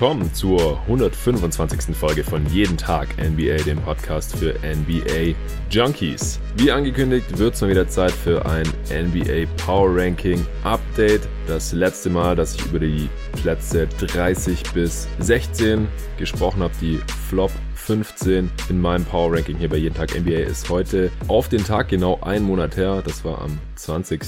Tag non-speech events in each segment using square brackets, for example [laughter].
willkommen zur 125. Folge von Jeden Tag NBA, dem Podcast für NBA Junkies. Wie angekündigt, wird es mal wieder Zeit für ein NBA Power Ranking Update. Das letzte Mal, dass ich über die Plätze 30 bis 16 gesprochen habe, die Flop 15 in meinem Power Ranking hier bei Jeden Tag NBA ist heute auf den Tag genau ein Monat her. Das war am 20.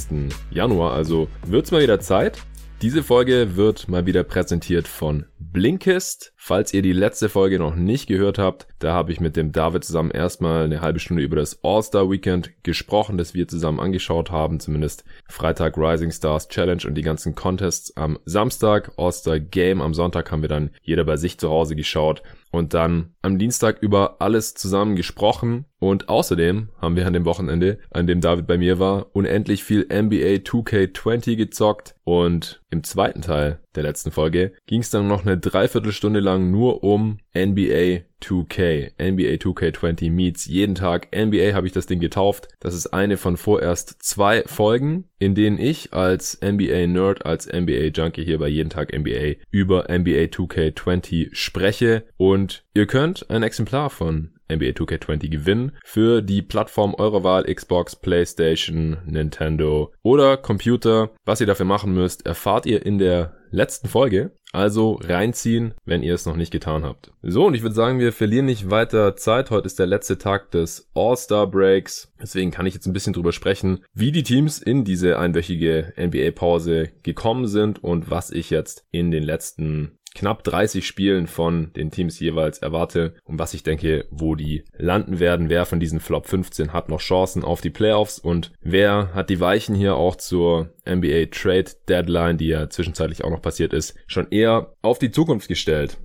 Januar, also wird es mal wieder Zeit. Diese Folge wird mal wieder präsentiert von Blinkist. Falls ihr die letzte Folge noch nicht gehört habt, da habe ich mit dem David zusammen erstmal eine halbe Stunde über das All-Star Weekend gesprochen, das wir zusammen angeschaut haben, zumindest Freitag Rising Stars Challenge und die ganzen Contests am Samstag, All-Star Game am Sonntag haben wir dann jeder bei sich zu Hause geschaut und dann am Dienstag über alles zusammen gesprochen. Und außerdem haben wir an dem Wochenende, an dem David bei mir war, unendlich viel NBA 2K20 gezockt. Und im zweiten Teil der letzten Folge ging es dann noch eine Dreiviertelstunde lang nur um NBA 2K. NBA 2K20 meets jeden Tag. NBA habe ich das Ding getauft. Das ist eine von vorerst zwei Folgen, in denen ich als NBA-Nerd, als NBA-Junkie hier bei jeden Tag NBA über NBA 2K20 spreche. Und ihr könnt ein Exemplar von NBA 2K20 gewinnen für die Plattform eurer Wahl, Xbox, PlayStation, Nintendo oder Computer. Was ihr dafür machen müsst, erfahrt ihr in der letzten Folge. Also reinziehen, wenn ihr es noch nicht getan habt. So, und ich würde sagen, wir verlieren nicht weiter Zeit. Heute ist der letzte Tag des All-Star Breaks. Deswegen kann ich jetzt ein bisschen drüber sprechen, wie die Teams in diese einwöchige NBA-Pause gekommen sind und was ich jetzt in den letzten knapp 30 Spielen von den Teams jeweils erwarte und was ich denke, wo die landen werden. Wer von diesen Flop 15 hat noch Chancen auf die Playoffs und wer hat die Weichen hier auch zur NBA Trade Deadline, die ja zwischenzeitlich auch noch passiert ist, schon eher auf die Zukunft gestellt.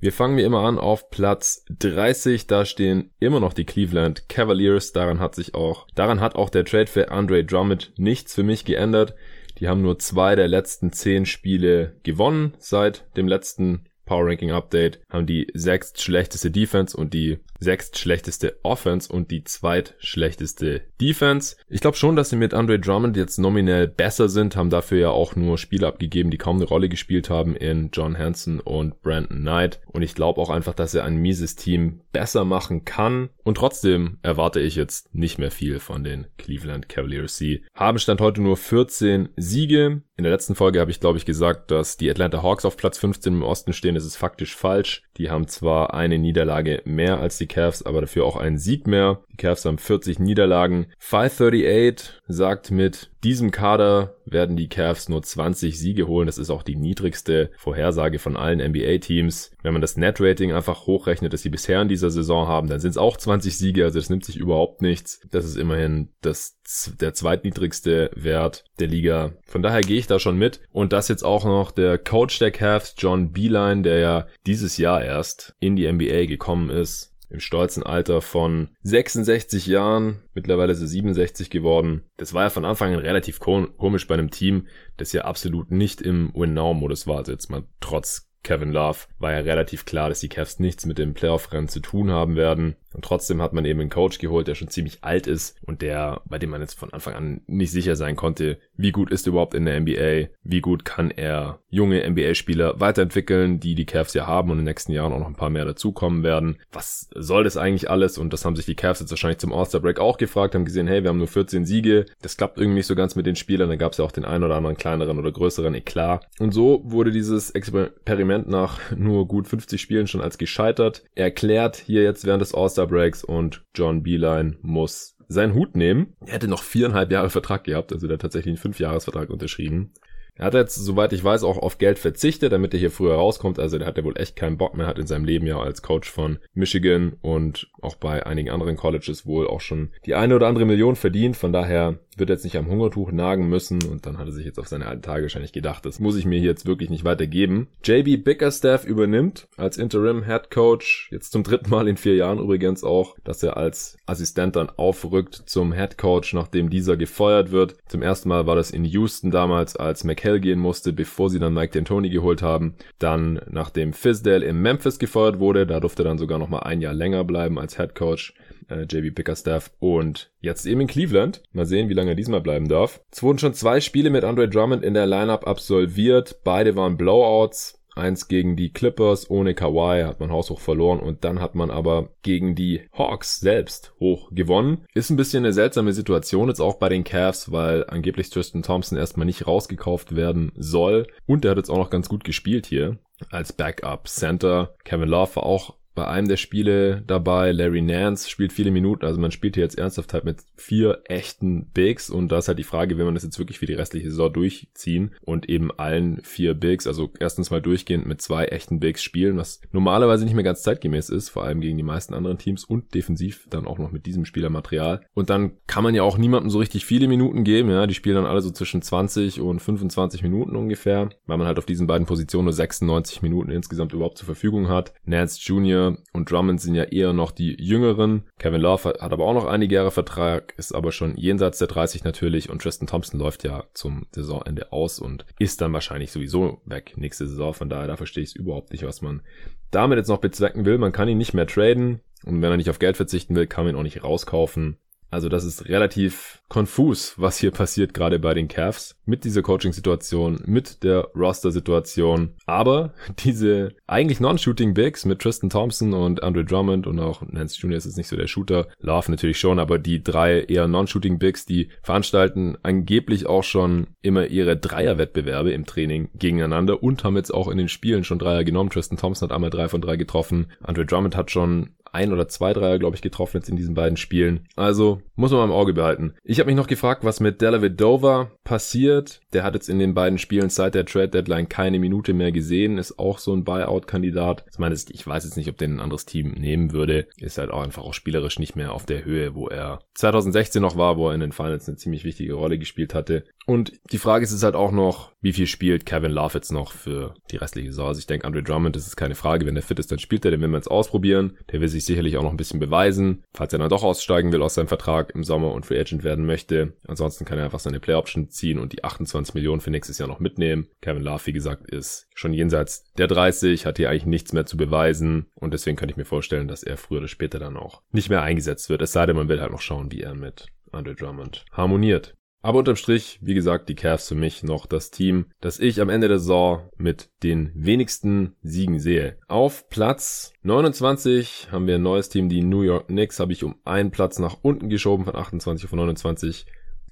Wir fangen wie immer an auf Platz 30. Da stehen immer noch die Cleveland Cavaliers. Daran hat sich auch, daran hat auch der Trade für Andre Drummond nichts für mich geändert. Die haben nur zwei der letzten zehn Spiele gewonnen. Seit dem letzten Power Ranking Update, haben die sechst schlechteste Defense und die sechstschlechteste Offense und die zweitschlechteste Defense. Ich glaube schon, dass sie mit Andre Drummond jetzt nominell besser sind, haben dafür ja auch nur Spiele abgegeben, die kaum eine Rolle gespielt haben in John Hanson und Brandon Knight. Und ich glaube auch einfach, dass er ein mieses Team besser machen kann. Und trotzdem erwarte ich jetzt nicht mehr viel von den Cleveland Cavaliers. Sie haben Stand heute nur 14 Siege. In der letzten Folge habe ich, glaube ich, gesagt, dass die Atlanta Hawks auf Platz 15 im Osten stehen. Das ist faktisch falsch. Die haben zwar eine Niederlage mehr als die Cavs, aber dafür auch einen Sieg mehr. Die Cavs haben 40 Niederlagen. 538 sagt mit diesem Kader werden die Cavs nur 20 Siege holen. Das ist auch die niedrigste Vorhersage von allen NBA-Teams. Wenn man das Net-Rating einfach hochrechnet, das sie bisher in dieser Saison haben, dann sind es auch 20 Siege. Also das nimmt sich überhaupt nichts. Das ist immerhin das, der zweitniedrigste Wert der Liga. Von daher gehe ich da schon mit. Und das jetzt auch noch der Coach der Cavs, John Beeline, der ja dieses Jahr erst in die NBA gekommen ist im stolzen Alter von 66 Jahren. Mittlerweile ist er 67 geworden. Das war ja von Anfang an relativ komisch bei einem Team, das ja absolut nicht im Win-Now-Modus war. Also jetzt mal trotz Kevin Love war ja relativ klar, dass die Cavs nichts mit dem Playoff-Rennen zu tun haben werden. Und trotzdem hat man eben einen Coach geholt, der schon ziemlich alt ist und der, bei dem man jetzt von Anfang an nicht sicher sein konnte, wie gut ist er überhaupt in der NBA, wie gut kann er junge NBA-Spieler weiterentwickeln, die die Cavs ja haben und in den nächsten Jahren auch noch ein paar mehr dazukommen werden. Was soll das eigentlich alles? Und das haben sich die Cavs jetzt wahrscheinlich zum All-Star-Break auch gefragt, haben gesehen, hey, wir haben nur 14 Siege, das klappt irgendwie nicht so ganz mit den Spielern, da gab es ja auch den einen oder anderen kleineren oder größeren Eklat. Und so wurde dieses Experiment nach nur gut 50 Spielen schon als gescheitert erklärt hier jetzt während des All-Star Breaks und John Beeline muss seinen Hut nehmen. Er hätte noch viereinhalb Jahre Vertrag gehabt, also der hat tatsächlich einen Fünfjahresvertrag unterschrieben. Er hat jetzt, soweit ich weiß, auch auf Geld verzichtet, damit er hier früher rauskommt. Also der hat ja wohl echt keinen Bock mehr, hat in seinem Leben ja als Coach von Michigan und auch bei einigen anderen Colleges wohl auch schon die eine oder andere Million verdient. Von daher wird jetzt nicht am Hungertuch nagen müssen und dann hat er sich jetzt auf seine alten Tage wahrscheinlich gedacht, das muss ich mir jetzt wirklich nicht weitergeben. JB Bickerstaff übernimmt als Interim Head Coach, jetzt zum dritten Mal in vier Jahren übrigens auch, dass er als Assistent dann aufrückt zum Head Coach, nachdem dieser gefeuert wird. Zum ersten Mal war das in Houston damals, als McHale gehen musste, bevor sie dann Mike D'Antoni geholt haben. Dann, nachdem Fizdale in Memphis gefeuert wurde, da durfte er dann sogar noch mal ein Jahr länger bleiben als Head Coach äh, JB Pickerstaff und jetzt eben in Cleveland. Mal sehen, wie lange er diesmal bleiben darf. Es wurden schon zwei Spiele mit Andre Drummond in der Lineup absolviert. Beide waren Blowouts. eins gegen die Clippers ohne Kawhi, hat man haushoch verloren und dann hat man aber gegen die Hawks selbst hoch gewonnen. Ist ein bisschen eine seltsame Situation jetzt auch bei den Cavs, weil angeblich Tristan Thompson erstmal nicht rausgekauft werden soll und er hat jetzt auch noch ganz gut gespielt hier als Backup Center. Kevin Love war auch bei einem der Spiele dabei. Larry Nance spielt viele Minuten, also man spielt hier jetzt ernsthaft halt mit vier echten Bigs und da ist halt die Frage, wenn man das jetzt wirklich für die restliche Saison durchziehen und eben allen vier Bigs, also erstens mal durchgehend mit zwei echten Bigs spielen, was normalerweise nicht mehr ganz zeitgemäß ist, vor allem gegen die meisten anderen Teams und defensiv dann auch noch mit diesem Spielermaterial. Und dann kann man ja auch niemandem so richtig viele Minuten geben, ja, die spielen dann alle so zwischen 20 und 25 Minuten ungefähr, weil man halt auf diesen beiden Positionen nur 96 Minuten insgesamt überhaupt zur Verfügung hat. Nance Jr und Drummond sind ja eher noch die jüngeren. Kevin Love hat, aber auch noch einige Jahre Vertrag, ist aber schon jenseits der 30 natürlich und Tristan Thompson läuft ja zum Saisonende aus und ist dann wahrscheinlich sowieso weg nächste Saison. Von daher, da verstehe ich es überhaupt nicht, was man damit jetzt noch bezwecken will. Man kann ihn nicht mehr traden und wenn er nicht auf Geld verzichten will, kann man ihn auch nicht rauskaufen. Also das ist relativ konfus, was hier passiert gerade bei den Cavs mit dieser Coaching-Situation, mit der Roster-Situation. Aber [laughs] diese eigentlich non-shooting Bigs mit Tristan Thompson und Andre Drummond und auch Nance Jr. ist jetzt nicht so der Shooter, Love natürlich schon, aber die drei eher non-shooting Bigs, die veranstalten angeblich auch schon immer ihre Dreier-Wettbewerbe im Training gegeneinander und haben jetzt auch in den Spielen schon Dreier genommen. Tristan Thompson hat einmal drei von drei getroffen. Andre Drummond hat schon ein oder zwei Dreier, glaube ich, getroffen jetzt in diesen beiden Spielen. Also muss man mal im Auge behalten. Ich habe mich noch gefragt, was mit Dover passiert. Der hat jetzt in den beiden Spielen seit der Trade Deadline keine Minute mehr gesehen, ist auch so ein Buyout-Kandidat. Ich meine, ich weiß jetzt nicht, ob den ein anderes Team nehmen würde. Ist halt auch einfach auch spielerisch nicht mehr auf der Höhe, wo er 2016 noch war, wo er in den Finals eine ziemlich wichtige Rolle gespielt hatte. Und die Frage ist jetzt halt auch noch, wie viel spielt Kevin Love jetzt noch für die restliche Saison? Also ich denke, Andre Drummond, das ist keine Frage. Wenn der fit ist, dann spielt er, den will man jetzt ausprobieren. Der will sich sicherlich auch noch ein bisschen beweisen, falls er dann doch aussteigen will aus seinem Vertrag im Sommer und Free Agent werden möchte. Ansonsten kann er einfach seine Play Option ziehen und die 28 Millionen für nächstes Jahr noch mitnehmen. Kevin Love, wie gesagt, ist schon jenseits der 30, hat hier eigentlich nichts mehr zu beweisen und deswegen könnte ich mir vorstellen, dass er früher oder später dann auch nicht mehr eingesetzt wird. Es sei denn, man will halt noch schauen, wie er mit Andre Drummond harmoniert. Aber unterm Strich, wie gesagt, die Cavs für mich noch das Team, das ich am Ende der Saison mit den wenigsten Siegen sehe. Auf Platz 29 haben wir ein neues Team, die New York Knicks, habe ich um einen Platz nach unten geschoben von 28 auf 29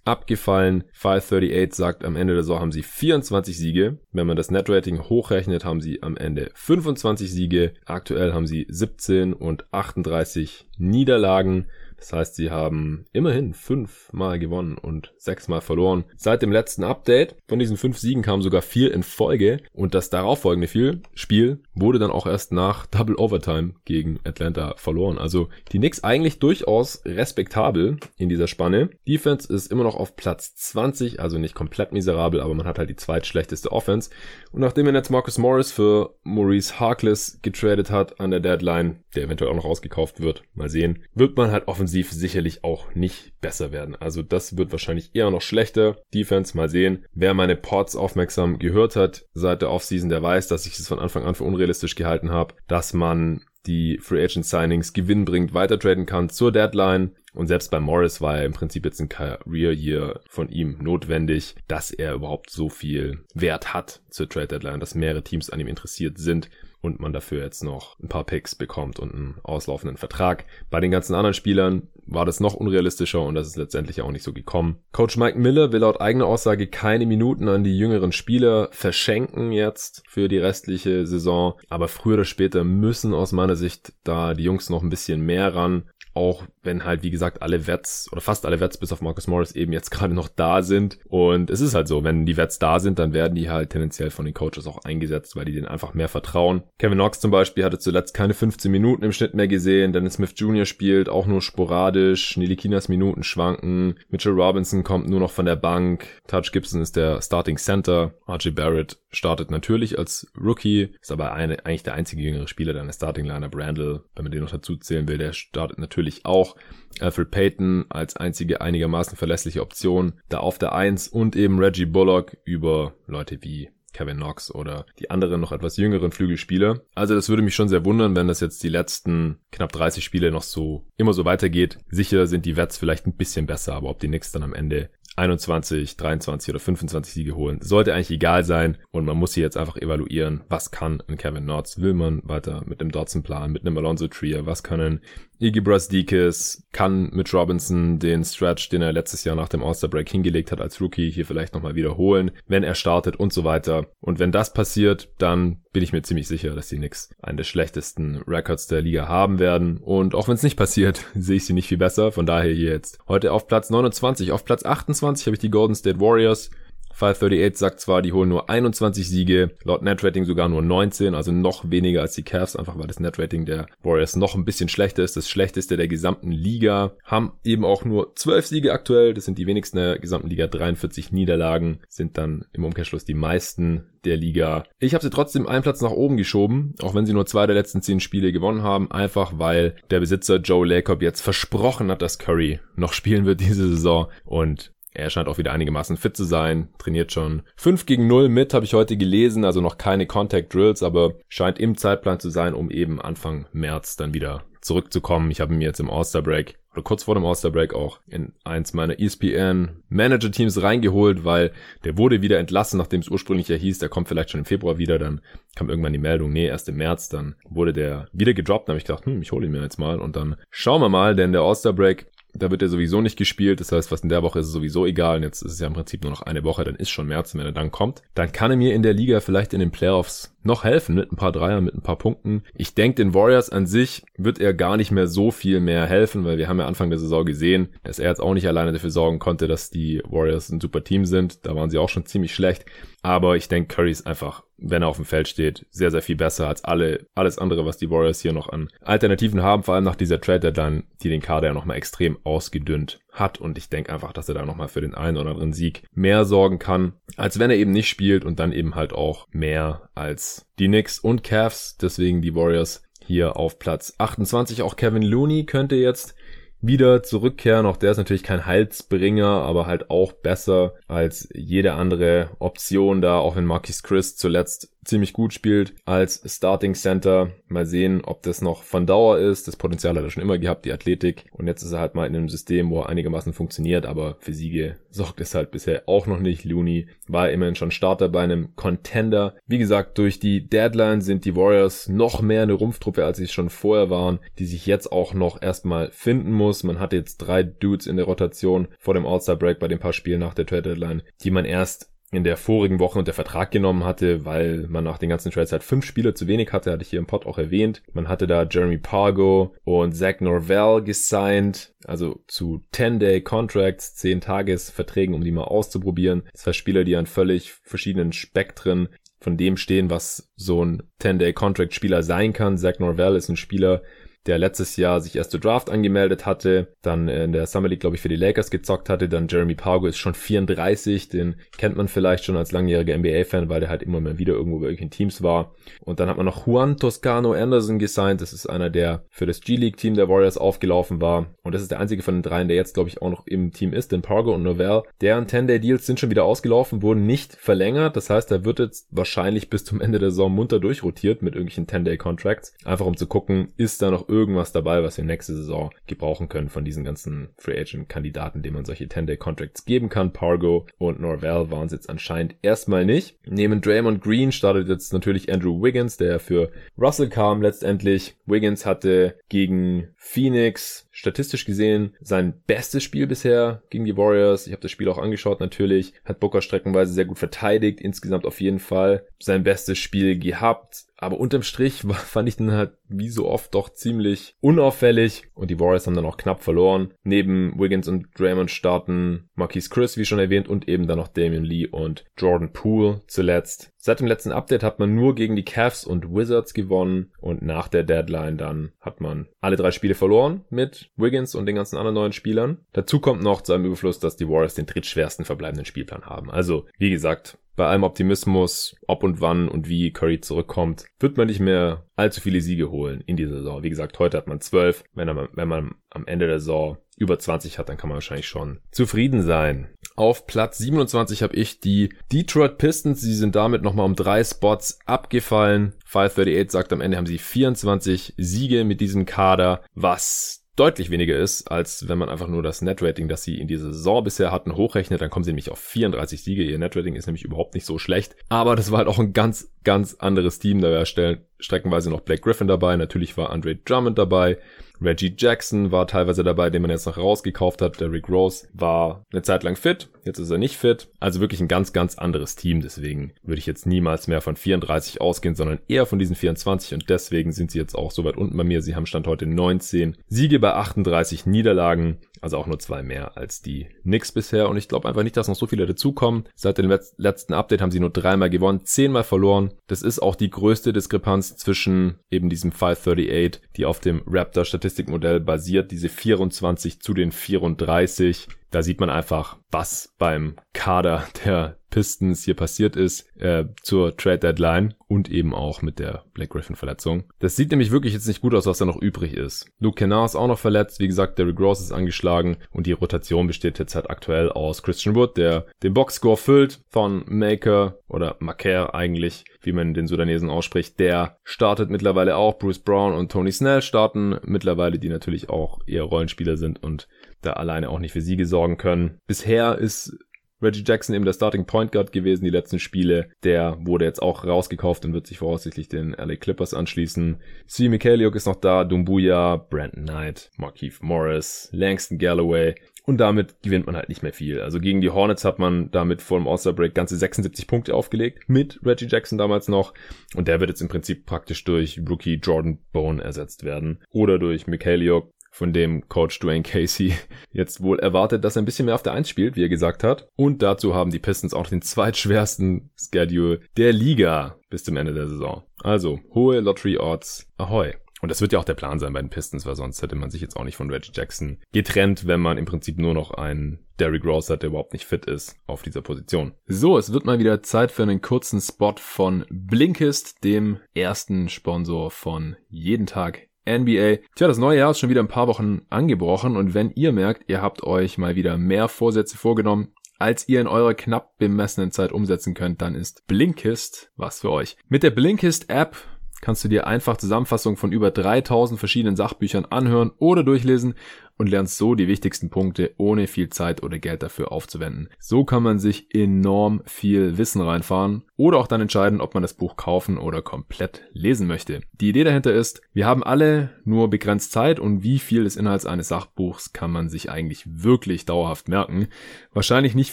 abgefallen. 538 sagt, am Ende der Saison haben sie 24 Siege. Wenn man das Netrating hochrechnet, haben sie am Ende 25 Siege. Aktuell haben sie 17 und 38 Niederlagen. Das heißt, sie haben immerhin fünfmal gewonnen und sechsmal verloren. Seit dem letzten Update von diesen fünf Siegen kamen sogar vier in Folge und das darauffolgende Spiel wurde dann auch erst nach Double Overtime gegen Atlanta verloren. Also die Knicks eigentlich durchaus respektabel in dieser Spanne. Defense ist immer noch auf Platz 20, also nicht komplett miserabel, aber man hat halt die zweitschlechteste Offense. Und nachdem man jetzt Marcus Morris für Maurice Harkless getradet hat an der Deadline, der eventuell auch noch ausgekauft wird, mal sehen, wird man halt offensiv offensiv sicherlich auch nicht besser werden. Also das wird wahrscheinlich eher noch schlechter. Defense, mal sehen. Wer meine Pods aufmerksam gehört hat seit der Offseason, der weiß, dass ich es von Anfang an für unrealistisch gehalten habe, dass man die Free Agent Signings gewinnbringend weiter traden kann zur Deadline. Und selbst bei Morris war ja im Prinzip jetzt ein Career Year von ihm notwendig, dass er überhaupt so viel Wert hat zur Trade Deadline, dass mehrere Teams an ihm interessiert sind und man dafür jetzt noch ein paar Picks bekommt und einen auslaufenden Vertrag. Bei den ganzen anderen Spielern war das noch unrealistischer und das ist letztendlich auch nicht so gekommen. Coach Mike Miller will laut eigener Aussage keine Minuten an die jüngeren Spieler verschenken jetzt für die restliche Saison, aber früher oder später müssen aus meiner Sicht da die Jungs noch ein bisschen mehr ran auch wenn halt, wie gesagt, alle Wets oder fast alle Wets bis auf Marcus Morris eben jetzt [laughs] gerade noch da sind. Und es ist halt so, wenn die Wets da sind, dann werden die halt tendenziell von den Coaches auch eingesetzt, weil die denen einfach mehr vertrauen. Kevin Knox zum Beispiel hatte zuletzt keine 15 Minuten im Schnitt mehr gesehen. Dennis Smith Jr. spielt auch nur sporadisch. Nilikinas Minuten schwanken. Mitchell Robinson kommt nur noch von der Bank. Touch Gibson ist der Starting Center. RJ Barrett startet natürlich als Rookie, ist aber eine, eigentlich der einzige jüngere Spieler deiner Starting Liner. Brandle, wenn man den noch dazu zählen will, der startet natürlich auch. Alfred Payton als einzige einigermaßen verlässliche Option da auf der Eins und eben Reggie Bullock über Leute wie Kevin Knox oder die anderen noch etwas jüngeren Flügelspieler. Also das würde mich schon sehr wundern, wenn das jetzt die letzten knapp 30 Spiele noch so immer so weitergeht. Sicher sind die Wets vielleicht ein bisschen besser, aber ob die Knicks dann am Ende 21, 23 oder 25 Siege holen. Sollte eigentlich egal sein und man muss hier jetzt einfach evaluieren, was kann ein Kevin Notz, will man weiter mit dem Dotson-Plan, mit einem Alonso Trier, was kann ein Iggy Brasdikis, kann mit Robinson den Stretch, den er letztes Jahr nach dem All-Star-Break hingelegt hat als Rookie, hier vielleicht nochmal wiederholen, wenn er startet und so weiter. Und wenn das passiert, dann bin ich mir ziemlich sicher, dass die Knicks einen der schlechtesten Records der Liga haben werden. Und auch wenn es nicht passiert, [laughs] sehe ich sie nicht viel besser. Von daher hier jetzt heute auf Platz 29. Auf Platz 28 habe ich die Golden State Warriors. 538 sagt zwar, die holen nur 21 Siege, laut Netrating sogar nur 19, also noch weniger als die Cavs, einfach weil das Netrating der Warriors noch ein bisschen schlechter ist, das schlechteste der gesamten Liga, haben eben auch nur 12 Siege aktuell, das sind die wenigsten der gesamten Liga, 43 Niederlagen sind dann im Umkehrschluss die meisten der Liga. Ich habe sie trotzdem einen Platz nach oben geschoben, auch wenn sie nur zwei der letzten zehn Spiele gewonnen haben, einfach weil der Besitzer Joe Lacob jetzt versprochen hat, dass Curry noch spielen wird diese Saison. Und er scheint auch wieder einigermaßen fit zu sein, trainiert schon. 5 gegen 0 mit, habe ich heute gelesen, also noch keine Contact Drills, aber scheint im Zeitplan zu sein, um eben Anfang März dann wieder zurückzukommen. Ich habe mir jetzt im All-Star Break oder kurz vor dem All-Star Break auch in eins meiner ESPN Manager Teams reingeholt, weil der wurde wieder entlassen, nachdem es ursprünglich ja hieß, der kommt vielleicht schon im Februar wieder, dann kam irgendwann die Meldung, nee, erst im März, dann wurde der wieder gedroppt, dann habe ich gedacht, hm, ich hole ihn mir jetzt mal. Und dann schauen wir mal, denn der All-Star Break da wird er sowieso nicht gespielt. Das heißt, was in der Woche ist, ist sowieso egal. Und jetzt ist es ja im Prinzip nur noch eine Woche, dann ist schon März. Wenn er dann kommt, dann kann er mir in der Liga vielleicht in den Playoffs noch helfen mit ein paar Dreiern, mit ein paar Punkten. Ich denke, den Warriors an sich wird er gar nicht mehr so viel mehr helfen, weil wir haben ja Anfang der Saison gesehen, dass er jetzt auch nicht alleine dafür sorgen konnte, dass die Warriors ein super Team sind. Da waren sie auch schon ziemlich schlecht. Aber ich denke, Curry ist einfach, wenn er auf dem Feld steht, sehr, sehr viel besser als alle, alles andere, was die Warriors hier noch an Alternativen haben, vor allem nach dieser Trade-Deadline, die den Kader ja nochmal extrem ausgedünnt hat. Und ich denke einfach, dass er da nochmal für den einen oder anderen Sieg mehr sorgen kann, als wenn er eben nicht spielt und dann eben halt auch mehr als die Knicks und Cavs. Deswegen die Warriors hier auf Platz 28. Auch Kevin Looney könnte jetzt wieder zurückkehren. Auch der ist natürlich kein Halsbringer, aber halt auch besser als jede andere Option da, auch wenn Marquis Chris zuletzt ziemlich gut spielt als Starting Center. Mal sehen, ob das noch von Dauer ist. Das Potenzial hat er schon immer gehabt, die Athletik. Und jetzt ist er halt mal in einem System, wo er einigermaßen funktioniert, aber für Siege sorgt es halt bisher auch noch nicht. Looney war immerhin schon Starter bei einem Contender. Wie gesagt, durch die Deadline sind die Warriors noch mehr eine Rumpftruppe, als sie schon vorher waren, die sich jetzt auch noch erstmal finden muss. Man hat jetzt drei Dudes in der Rotation vor dem All-Star Break bei den paar Spielen nach der Trade Deadline, die man erst in der vorigen Woche unter Vertrag genommen hatte, weil man nach den ganzen Trades halt fünf Spieler zu wenig hatte, hatte ich hier im Pod auch erwähnt. Man hatte da Jeremy Pargo und Zach Norvell gesigned, also zu 10-Day Contracts, 10 Tages Verträgen, um die mal auszuprobieren. Zwei Spieler, die an völlig verschiedenen Spektren von dem stehen, was so ein 10-Day Contract Spieler sein kann. Zach Norvell ist ein Spieler, der letztes Jahr sich erst zur Draft angemeldet hatte, dann in der Summer League, glaube ich, für die Lakers gezockt hatte, dann Jeremy Pargo ist schon 34, den kennt man vielleicht schon als langjähriger NBA-Fan, weil der halt immer mal wieder irgendwo bei irgendwelchen Teams war. Und dann hat man noch Juan Toscano Anderson gesigned, das ist einer, der für das G-League-Team der Warriors aufgelaufen war. Und das ist der einzige von den dreien, der jetzt, glaube ich, auch noch im Team ist, denn Pargo und Novell, deren 10-Day-Deals sind schon wieder ausgelaufen, wurden nicht verlängert. Das heißt, er wird jetzt wahrscheinlich bis zum Ende der Saison munter durchrotiert mit irgendwelchen 10-Day-Contracts, einfach um zu gucken, ist da noch irgendwas dabei, was wir nächste Saison gebrauchen können von diesen ganzen Free Agent Kandidaten, denen man solche 10-Day Contracts geben kann. Pargo und Norvell waren es jetzt anscheinend erstmal nicht. Neben Draymond Green startet jetzt natürlich Andrew Wiggins, der für Russell kam letztendlich. Wiggins hatte gegen Phoenix statistisch gesehen sein bestes Spiel bisher gegen die Warriors. Ich habe das Spiel auch angeschaut natürlich. Hat Booker streckenweise sehr gut verteidigt, insgesamt auf jeden Fall sein bestes Spiel gehabt. Aber unterm Strich [laughs] fand ich den halt wie so oft doch ziemlich unauffällig und die Warriors haben dann auch knapp verloren. Neben Wiggins und Draymond starten Marquise Chris, wie schon erwähnt, und eben dann noch Damian Lee und Jordan Poole zuletzt. Seit dem letzten Update hat man nur gegen die Cavs und Wizards gewonnen und nach der Deadline dann hat man alle drei Spiele verloren mit Wiggins und den ganzen anderen neuen Spielern. Dazu kommt noch zu einem Überfluss, dass die Warriors den drittschwersten verbleibenden Spielplan haben. Also, wie gesagt, bei allem Optimismus, ob und wann und wie Curry zurückkommt, wird man nicht mehr allzu viele Siege holen in dieser Saison. Wie gesagt, heute hat man zwölf. Wenn, man, wenn man am Ende der Saison über 20 hat, dann kann man wahrscheinlich schon zufrieden sein. Auf Platz 27 habe ich die Detroit Pistons. Sie sind damit nochmal um drei Spots abgefallen. 538 sagt am Ende haben sie 24 Siege mit diesem Kader, was deutlich weniger ist, als wenn man einfach nur das Netrating, das sie in dieser Saison bisher hatten, hochrechnet. Dann kommen sie nämlich auf 34 Siege. Ihr Netrating ist nämlich überhaupt nicht so schlecht. Aber das war halt auch ein ganz, ganz anderes Team. Da wäre streckenweise noch Blake Griffin dabei. Natürlich war Andre Drummond dabei. Reggie Jackson war teilweise dabei, den man jetzt noch rausgekauft hat. Derrick Rose war eine Zeit lang fit, jetzt ist er nicht fit. Also wirklich ein ganz, ganz anderes Team. Deswegen würde ich jetzt niemals mehr von 34 ausgehen, sondern eher von diesen 24. Und deswegen sind sie jetzt auch so weit unten bei mir. Sie haben Stand heute 19 Siege bei 38 Niederlagen. Also auch nur zwei mehr als die Knicks bisher. Und ich glaube einfach nicht, dass noch so viele dazukommen. Seit dem letzten Update haben sie nur dreimal gewonnen, zehnmal verloren. Das ist auch die größte Diskrepanz zwischen eben diesem 538, die auf dem Raptor Statistikmodell basiert, diese 24 zu den 34. Da sieht man einfach, was beim Kader der Pistons hier passiert ist äh, zur Trade Deadline und eben auch mit der Black Griffin Verletzung. Das sieht nämlich wirklich jetzt nicht gut aus, was da noch übrig ist. Luke Kennard ist auch noch verletzt, wie gesagt, Derrick Rose ist angeschlagen und die Rotation besteht jetzt halt aktuell aus Christian Wood, der den Boxscore füllt von Maker oder Maker eigentlich, wie man den Sudanesen ausspricht. Der startet mittlerweile auch. Bruce Brown und Tony Snell starten mittlerweile, die natürlich auch eher Rollenspieler sind und da alleine auch nicht für Siege sorgen können. Bisher ist Reggie Jackson eben der Starting Point Guard gewesen, die letzten Spiele. Der wurde jetzt auch rausgekauft und wird sich voraussichtlich den LA Clippers anschließen. C. Mikhailiuk ist noch da, Dumbuya, Brandon Knight, Markeith Morris, Langston Galloway. Und damit gewinnt man halt nicht mehr viel. Also gegen die Hornets hat man damit vor dem All-Star Break ganze 76 Punkte aufgelegt. Mit Reggie Jackson damals noch. Und der wird jetzt im Prinzip praktisch durch Rookie Jordan Bone ersetzt werden. Oder durch Mikhailiuk, von dem Coach Dwayne Casey [laughs] jetzt wohl erwartet, dass er ein bisschen mehr auf der Eins spielt, wie er gesagt hat. Und dazu haben die Pistons auch den zweitschwersten Schedule der Liga bis zum Ende der Saison. Also, hohe Lottery Odds. Ahoy. Und das wird ja auch der Plan sein bei den Pistons, weil sonst hätte man sich jetzt auch nicht von Reggie Jackson getrennt, wenn man im Prinzip nur noch einen Derrick Rose hat, der überhaupt nicht fit ist auf dieser Position. So, es wird mal wieder Zeit für einen kurzen Spot von Blinkist, dem ersten Sponsor von Jeden Tag NBA. Tja, das neue Jahr ist schon wieder ein paar Wochen angebrochen und wenn ihr merkt, ihr habt euch mal wieder mehr Vorsätze vorgenommen, als ihr in eurer knapp bemessenen Zeit umsetzen könnt, dann ist Blinkist was für euch. Mit der Blinkist App kannst du dir einfach Zusammenfassungen von über 3000 verschiedenen Sachbüchern anhören oder durchlesen und lernst so die wichtigsten Punkte, ohne viel Zeit oder Geld dafür aufzuwenden. So kann man sich enorm viel Wissen reinfahren oder auch dann entscheiden, ob man das Buch kaufen oder komplett lesen möchte. Die Idee dahinter ist, wir haben alle nur begrenzt Zeit und wie viel des Inhalts eines Sachbuchs kann man sich eigentlich wirklich dauerhaft merken. Wahrscheinlich nicht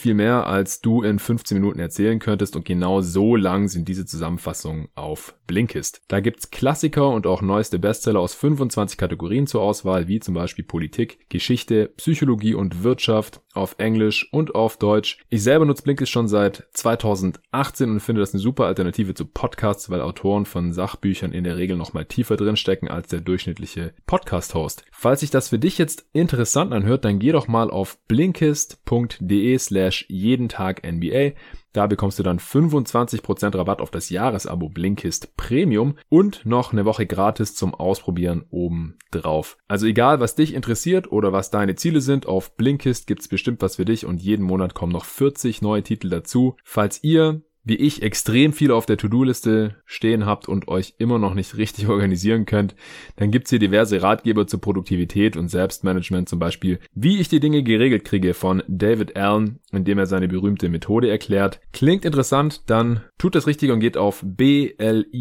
viel mehr, als du in 15 Minuten erzählen könntest und genau so lang sind diese Zusammenfassungen auf Blinkist. Da gibt's Klassiker und auch neueste Bestseller aus 25 Kategorien zur Auswahl, wie zum Beispiel Politik, Geschichte, Psychologie und Wirtschaft auf Englisch und auf Deutsch. Ich selber nutze Blinkist schon seit 2018 und finde das eine super Alternative zu Podcasts, weil Autoren von Sachbüchern in der Regel noch mal tiefer drinstecken als der durchschnittliche Podcast-Host. Falls sich das für dich jetzt interessant anhört, dann geh doch mal auf blinkist.de slash jeden Tag NBA. Da bekommst du dann 25% Rabatt auf das Jahresabo Blinkist Premium und noch eine Woche gratis zum Ausprobieren oben drauf. Also egal, was dich interessiert oder was deine Ziele sind, auf Blinkist gibt's bestimmt was für dich und jeden Monat kommen noch 40 neue Titel dazu. Falls ihr wie ich extrem viel auf der To-Do-Liste stehen habt und euch immer noch nicht richtig [laughs] organisieren könnt, dann gibt's hier diverse Ratgeber zur Produktivität und Selbstmanagement, zum Beispiel wie ich die Dinge geregelt kriege von David Allen, indem er seine berühmte Methode erklärt. Klingt interessant, dann tut das richtig und geht auf blinkist.de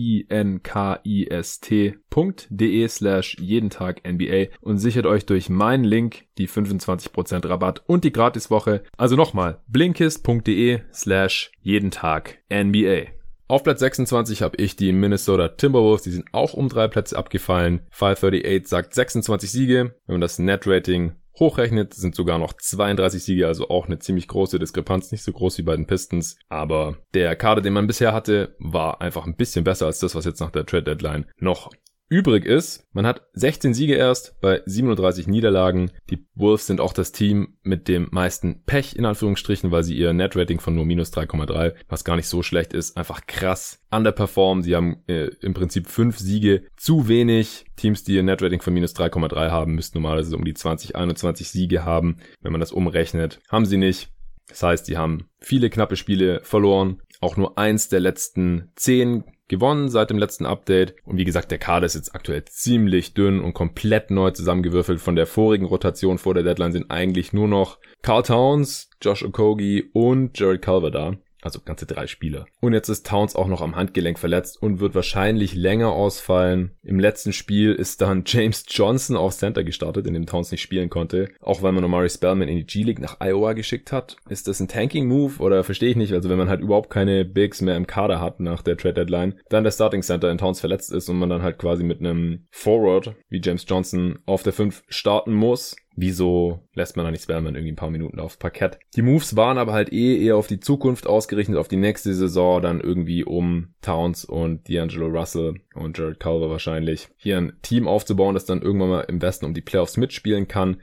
slash jeden Tag NBA und sichert euch durch meinen Link die 25% Rabatt und die Gratiswoche. Also nochmal, blinkist.de slash jeden Tag NBA. Auf Platz 26 habe ich die Minnesota Timberwolves, die sind auch um drei Plätze abgefallen. 538 sagt 26 Siege. Wenn man das Net-Rating hochrechnet, sind sogar noch 32 Siege, also auch eine ziemlich große Diskrepanz, nicht so groß wie bei den Pistons. Aber der Kader, den man bisher hatte, war einfach ein bisschen besser als das, was jetzt nach der Trade Deadline noch übrig ist. Man hat 16 Siege erst bei 37 Niederlagen. Die Wolves sind auch das Team mit dem meisten Pech in Anführungsstrichen, weil sie ihr Net-Rating von nur minus 3,3, was gar nicht so schlecht ist, einfach krass underperformen. Sie haben äh, im Prinzip fünf Siege zu wenig. Teams, die ihr Net-Rating von minus 3,3 haben, müssten normalerweise um die 20, 21 Siege haben. Wenn man das umrechnet, haben sie nicht. Das heißt, die haben viele knappe Spiele verloren. Auch nur eins der letzten zehn gewonnen seit dem letzten Update. Und wie gesagt, der Kader ist jetzt aktuell ziemlich dünn und komplett neu zusammengewürfelt. Von der vorigen Rotation vor der Deadline sind eigentlich nur noch Carl Towns, Josh Okogie und Jared Culver da. Also ganze drei Spieler. Und jetzt ist Towns auch noch am Handgelenk verletzt und wird wahrscheinlich länger ausfallen. Im letzten Spiel ist dann [laughs] James Johnson auf Center gestartet, in dem Towns nicht spielen konnte. Auch weil man Omari Spellman in die G-League nach Iowa geschickt hat. Ist das ein Tanking-Move oder verstehe ich nicht? Also wenn man halt überhaupt keine Bigs mehr im Kader hat nach der Trade-Deadline, dann der Starting Center in Towns verletzt ist und man dann halt quasi mit einem Forward wie James Johnson auf der 5 starten muss, Wieso lässt man da nicht Spellman irgendwie ein paar Minuten aufs Parkett? Die Moves waren aber halt eh eher auf die Zukunft ausgerichtet, auf die nächste Saison, dann irgendwie um Towns und D'Angelo Russell und Jared Culver wahrscheinlich hier ein Team aufzubauen, das dann irgendwann mal im Westen um die Playoffs mitspielen kann.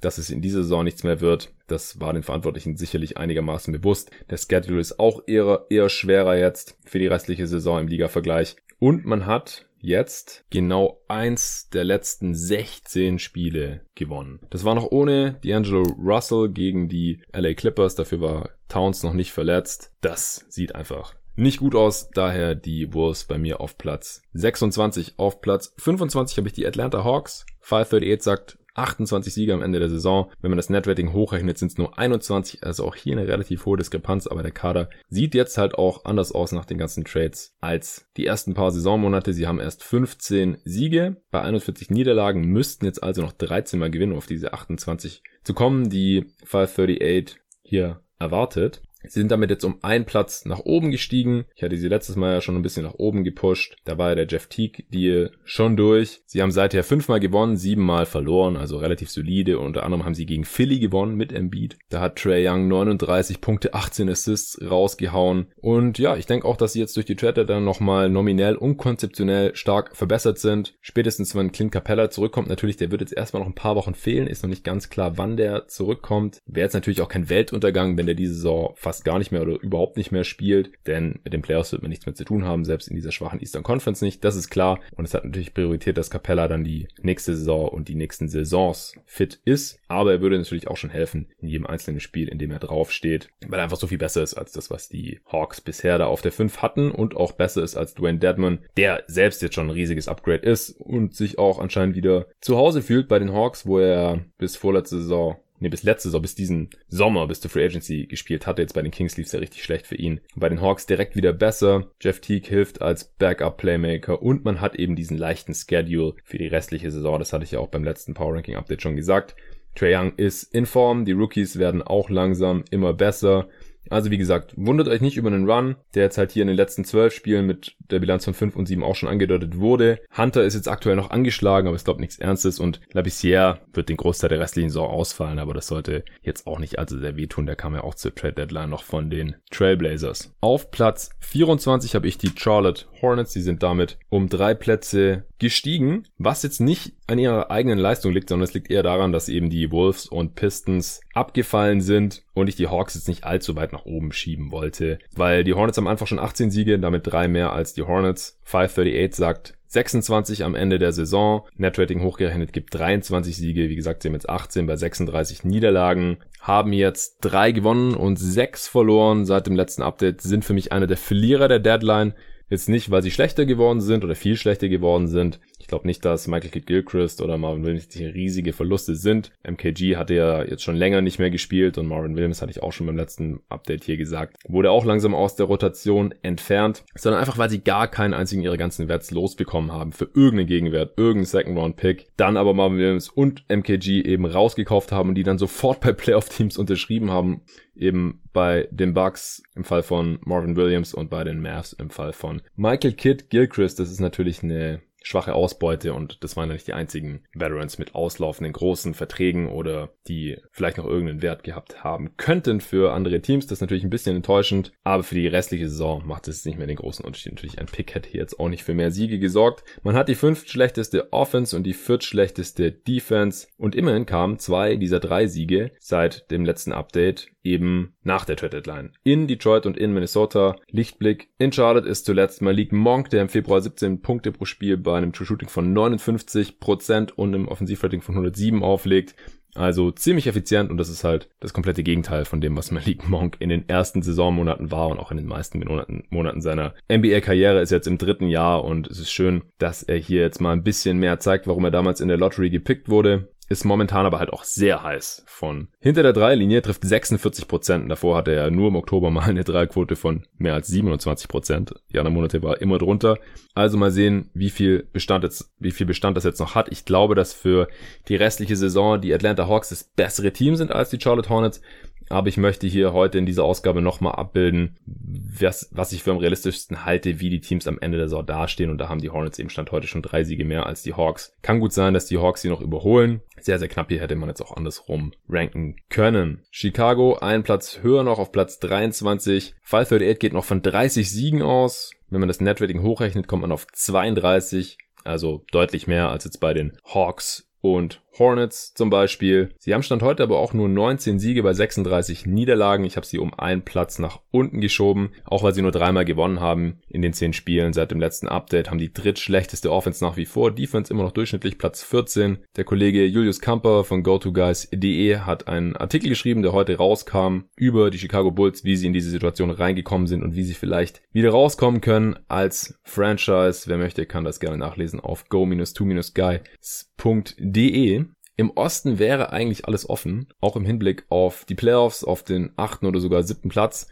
Dass es in dieser Saison nichts mehr wird, das war den Verantwortlichen sicherlich einigermaßen bewusst. Der Schedule ist auch eher, eher schwerer jetzt für die restliche Saison im Liga-Vergleich. Und man hat jetzt genau eins der letzten 16 Spiele gewonnen. Das war noch ohne D'Angelo Russell gegen die LA Clippers. Dafür war Towns noch nicht verletzt. Das sieht einfach nicht gut aus, daher die Wolves bei mir auf Platz 26. Auf Platz 25 habe ich die Atlanta Hawks. 538 sagt 28 Siege am Ende der Saison. Wenn man das Netrating hochrechnet, sind es nur 21, also auch hier eine relativ hohe Diskrepanz, aber der Kader sieht jetzt halt auch anders aus nach den ganzen Trades als die ersten paar Saisonmonate. Sie haben erst 15 Siege, bei 41 Niederlagen müssten jetzt also noch 13 mal gewinnen, um auf diese 28 zu kommen, die 538 hier erwartet. Sie sind damit jetzt um einen Platz nach oben gestiegen. Ich hatte sie letztes Mal ja schon ein bisschen nach oben gepusht. Da war ja der Jeff Teague Deal schon durch. Sie haben seither fünfmal gewonnen, siebenmal verloren, also relativ solide. Unter anderem haben sie gegen Philly gewonnen mit Embiid. Da hat Trey Young 39 Punkte, 18 Assists rausgehauen. Und ja, ich denke auch, dass sie jetzt durch die Trade dann nochmal nominell und konzeptionell stark verbessert sind. Spätestens wenn Clint Capella zurückkommt, natürlich, der wird jetzt erstmal noch ein paar Wochen fehlen. Ist noch nicht ganz klar, wann der zurückkommt. Wäre jetzt natürlich auch kein Weltuntergang, wenn der diese Saison fast fast gar nicht mehr oder überhaupt nicht mehr spielt, denn mit den Playoffs wird man nichts mehr zu tun haben, selbst in dieser schwachen Eastern Conference nicht. Das ist klar. Und es hat natürlich Priorität, dass Capella dann die nächste Saison und die nächsten Saisons fit ist. Aber er würde natürlich auch schon helfen in jedem einzelnen Spiel, in dem er draufsteht, weil er einfach so viel besser ist als das, was die Hawks bisher da auf der 5 hatten und auch besser ist als Dwayne Dedman, der selbst jetzt schon ein riesiges Upgrade ist und sich auch anscheinend wieder zu Hause fühlt bei den Hawks, wo er bis vorletzte Saison nee, bis letzte Saison, bis diesen Sommer, bis zur Free Agency gespielt hatte. Jetzt bei den Kings lief es ja richtig schlecht für ihn. Bei den Hawks direkt wieder besser. Jeff Teague hilft als Backup-Playmaker und man hat eben diesen leichten Schedule für die restliche Saison. Das hatte ich ja auch beim letzten Power Ranking Update schon gesagt. Trae Young ist in Form, die Rookies werden auch langsam immer besser. Also wie gesagt, wundert euch nicht über einen Run, der jetzt halt hier in den letzten zwölf Spielen mit der Bilanz von fünf und sieben auch schon angedeutet wurde. Hunter ist jetzt aktuell noch angeschlagen, aber ich glaube nichts Ernstes und Labissiere wird den Großteil der restlichen Saison ausfallen, aber das sollte jetzt auch nicht allzu sehr wehtun. Der kam ja auch zur Trade Deadline noch von den Trailblazers. Auf Platz 24 habe ich die Charlotte Hornets. Die sind damit um drei Plätze gestiegen, was jetzt nicht an ihrer eigenen Leistung liegt, sondern es liegt eher daran, dass eben die Wolves und Pistons abgefallen sind und ich die Hawks jetzt nicht allzu weit nach oben schieben wollte, weil die Hornets haben einfach schon 18 Siege, damit drei mehr als die Hornets. 538 sagt 26 am Ende der Saison. Netrating hochgerechnet gibt 23 Siege. Wie gesagt, sie haben jetzt 18 bei 36 Niederlagen. Haben jetzt drei gewonnen und sechs verloren seit dem letzten Update. Sind für mich einer der Verlierer der Deadline. Jetzt nicht, weil sie schlechter geworden sind oder viel schlechter geworden sind. Ich glaube nicht, dass Michael Kidd Gilchrist oder Marvin Williams die riesige Verluste sind. MKG hatte ja jetzt schon länger nicht mehr gespielt und Marvin Williams hatte ich auch schon beim letzten Update hier gesagt, wurde auch langsam aus der Rotation entfernt, sondern einfach, weil sie gar keinen einzigen ihrer ganzen Werts losbekommen haben für irgendeinen Gegenwert, irgendeinen Second Round Pick. Dann aber Marvin Williams und MKG eben rausgekauft haben und die dann sofort bei Playoff Teams unterschrieben haben eben bei den Bucks im Fall von Marvin Williams und bei den Mavs im Fall von Michael Kidd Gilchrist. Das ist natürlich eine schwache Ausbeute und das waren ja nicht die einzigen Veterans mit auslaufenden großen Verträgen oder die vielleicht noch irgendeinen Wert gehabt haben könnten für andere Teams. Das ist natürlich ein bisschen enttäuschend, aber für die restliche Saison macht es nicht mehr den großen Unterschied. Natürlich ein Pick hätte hier jetzt auch nicht für mehr Siege gesorgt. Man hat die fünf schlechteste Offense und die viert schlechteste Defense und immerhin kamen zwei dieser drei Siege seit dem letzten Update eben nach der Trade Deadline. In Detroit und in Minnesota. Lichtblick. In Charlotte ist zuletzt Malik Monk, der im Februar 17 Punkte pro Spiel bei einem True Shooting von 59% und einem Offensivrating von 107 auflegt. Also ziemlich effizient und das ist halt das komplette Gegenteil von dem, was Malik Monk in den ersten Saisonmonaten war und auch in den meisten Monaten, Monaten seiner NBA-Karriere ist jetzt im dritten Jahr und es ist schön, dass er hier jetzt mal ein bisschen mehr zeigt, warum er damals in der Lottery gepickt wurde ist momentan aber halt auch sehr heiß. Von hinter der Dreierlinie trifft 46 Prozent. Davor hatte er nur im Oktober mal eine Dreierquote von mehr als 27 Prozent. Die anderen Monate war immer drunter. Also mal sehen, wie viel Bestand jetzt, wie viel Bestand das jetzt noch hat. Ich glaube, dass für die restliche Saison die Atlanta Hawks das bessere Team sind als die Charlotte Hornets. Aber ich möchte hier heute in dieser Ausgabe nochmal abbilden, was, was ich für am realistischsten halte, wie die Teams am Ende der Saison dastehen. Und da haben die Hornets eben Stand heute schon drei Siege mehr als die Hawks. Kann gut sein, dass die Hawks sie noch überholen. Sehr, sehr knapp hier hätte man jetzt auch andersrum ranken können. Chicago einen Platz höher noch auf Platz 23. 538 geht noch von 30 Siegen aus. Wenn man das Netrating hochrechnet, kommt man auf 32. Also deutlich mehr als jetzt bei den Hawks und Hornets zum Beispiel. Sie haben Stand heute aber auch nur 19 Siege bei 36 Niederlagen. Ich habe sie um einen Platz nach unten geschoben, auch weil sie nur dreimal gewonnen haben in den 10 Spielen. Seit dem letzten Update haben die drittschlechteste Offense nach wie vor. Defense immer noch durchschnittlich Platz 14. Der Kollege Julius Kamper von GoToGuys.de hat einen Artikel geschrieben, der heute rauskam, über die Chicago Bulls, wie sie in diese Situation reingekommen sind und wie sie vielleicht wieder rauskommen können als Franchise. Wer möchte, kann das gerne nachlesen auf go-2-guys.de. Im Osten wäre eigentlich alles offen, auch im Hinblick auf die Playoffs, auf den achten oder sogar siebten Platz.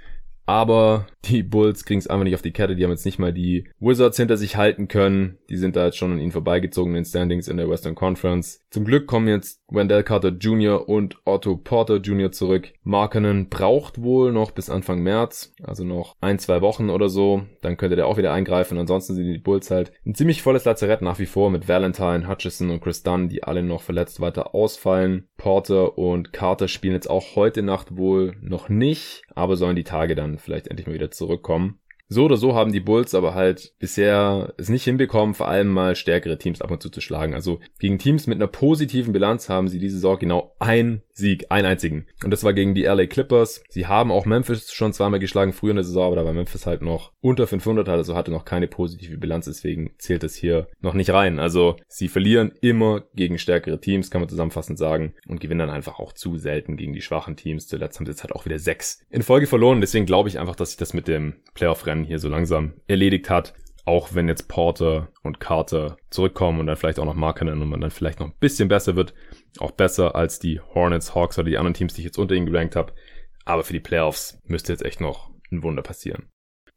Aber die Bulls kriegen es einfach nicht auf die Kette. Die haben jetzt nicht mal die Wizards hinter sich halten können. Die sind da jetzt schon an ihnen vorbeigezogen in den Standings in der Western Conference. Zum Glück kommen jetzt Wendell Carter Jr. und Otto Porter Jr. zurück. Markenen braucht wohl noch bis Anfang März, also noch ein, zwei Wochen oder so. Dann könnte der auch wieder eingreifen. Ansonsten sind die Bulls halt ein ziemlich volles Lazarett nach wie vor mit Valentine, Hutchison und Chris Dunn, die alle noch verletzt weiter ausfallen. Porter und Carter spielen jetzt auch heute Nacht wohl noch nicht, aber sollen die Tage dann vielleicht endlich mal wieder zurückkommen. So oder so haben die Bulls aber halt bisher es nicht hinbekommen, vor allem mal stärkere Teams ab und zu zu schlagen. Also gegen Teams mit einer positiven Bilanz haben sie diese Saison genau ein Sieg, einen einzigen. Und das war gegen die LA Clippers. Sie haben auch Memphis schon zweimal geschlagen, früher in der Saison, aber da war Memphis halt noch unter 500, also hatte noch keine positive Bilanz, deswegen zählt es hier noch nicht rein. Also sie verlieren immer gegen stärkere Teams, kann man zusammenfassend sagen, und gewinnen dann einfach auch zu selten gegen die schwachen Teams. Zuletzt haben sie jetzt halt auch wieder sechs in Folge verloren, deswegen glaube ich einfach, dass sich das mit dem Playoff-Rennen hier so langsam erledigt hat auch wenn jetzt Porter und Carter zurückkommen und dann vielleicht auch noch Markkanen und man dann vielleicht noch ein bisschen besser wird, auch besser als die Hornets, Hawks oder die anderen Teams, die ich jetzt unter ihnen gerankt habe. Aber für die Playoffs müsste jetzt echt noch ein Wunder passieren.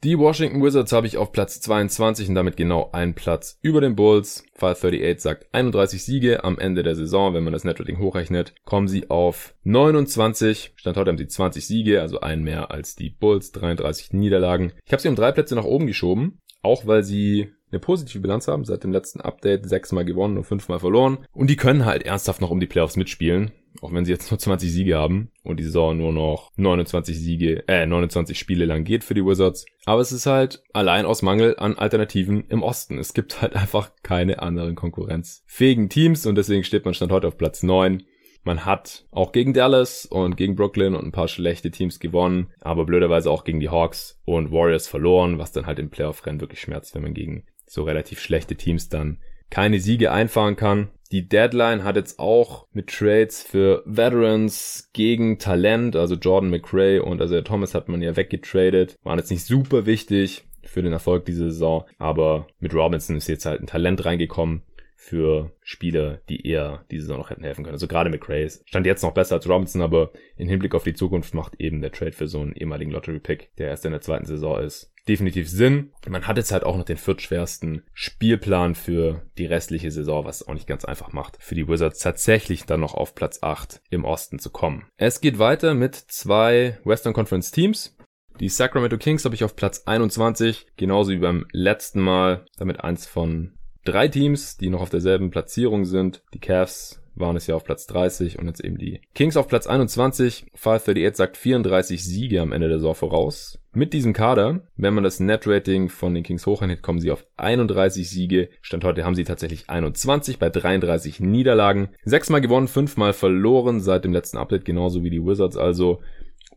Die Washington Wizards habe ich auf Platz 22 und damit genau einen Platz über den Bulls. 538 sagt 31 Siege am Ende der Saison. Wenn man das Netrating hochrechnet, kommen sie auf 29. Stand heute haben sie 20 Siege, also einen mehr als die Bulls, 33 Niederlagen. Ich habe sie um drei Plätze nach oben geschoben, auch weil sie eine positive Bilanz haben, seit dem letzten Update sechsmal gewonnen und fünfmal verloren. Und die können halt ernsthaft noch um die Playoffs mitspielen, auch wenn sie jetzt nur [laughs] 20 Siege haben und die Saison nur noch 29 Siege, äh, 29 Spiele lang geht für die Wizards. Aber es ist halt allein aus Mangel an Alternativen im Osten. Es gibt halt einfach keine anderen konkurrenzfähigen Teams und deswegen steht man Stand heute auf Platz 9 man hat auch gegen Dallas und gegen Brooklyn und ein paar schlechte Teams gewonnen, aber blöderweise auch gegen die Hawks und Warriors verloren, was dann halt im Playoff-Rennen wirklich schmerzt, wenn man gegen so relativ schlechte Teams dann keine Siege einfahren kann. Die Deadline hat jetzt auch mit Trades für Veterans gegen Talent, also Jordan McRae und also Thomas hat man ja weggetradet, waren jetzt nicht super wichtig für den Erfolg dieser Saison, aber mit Robinson ist jetzt halt ein Talent reingekommen, für Spieler, die eher diese Saison noch hätten helfen können. Also gerade McRae stand jetzt noch besser als Robinson, aber im Hinblick auf die Zukunft macht eben der Trade für so einen ehemaligen Lottery-Pick, der erst in der zweiten Saison ist, definitiv Sinn. Man hat jetzt halt auch noch den viertschwersten Spielplan für die restliche Saison, was auch nicht ganz einfach macht, für die Wizards tatsächlich dann noch auf Platz 8 im Osten zu kommen. Es geht weiter mit zwei Western Conference Teams. Die Sacramento Kings habe ich auf Platz 21, genauso wie beim letzten Mal, damit eins von drei Teams, die noch auf derselben Platzierung sind. Die Cavs waren es ja auf Platz 30 und jetzt eben die Kings auf Platz 21. 538 sagt 34 Siege am Ende der Saison voraus. Mit diesem Kader, wenn man das Net-Rating von den Kings hochrechnet, kommen sie auf 31 Siege. Stand heute haben sie tatsächlich 21 bei 33 Niederlagen. Sechsmal gewonnen, fünfmal verloren seit dem letzten Update, genauso wie die Wizards also.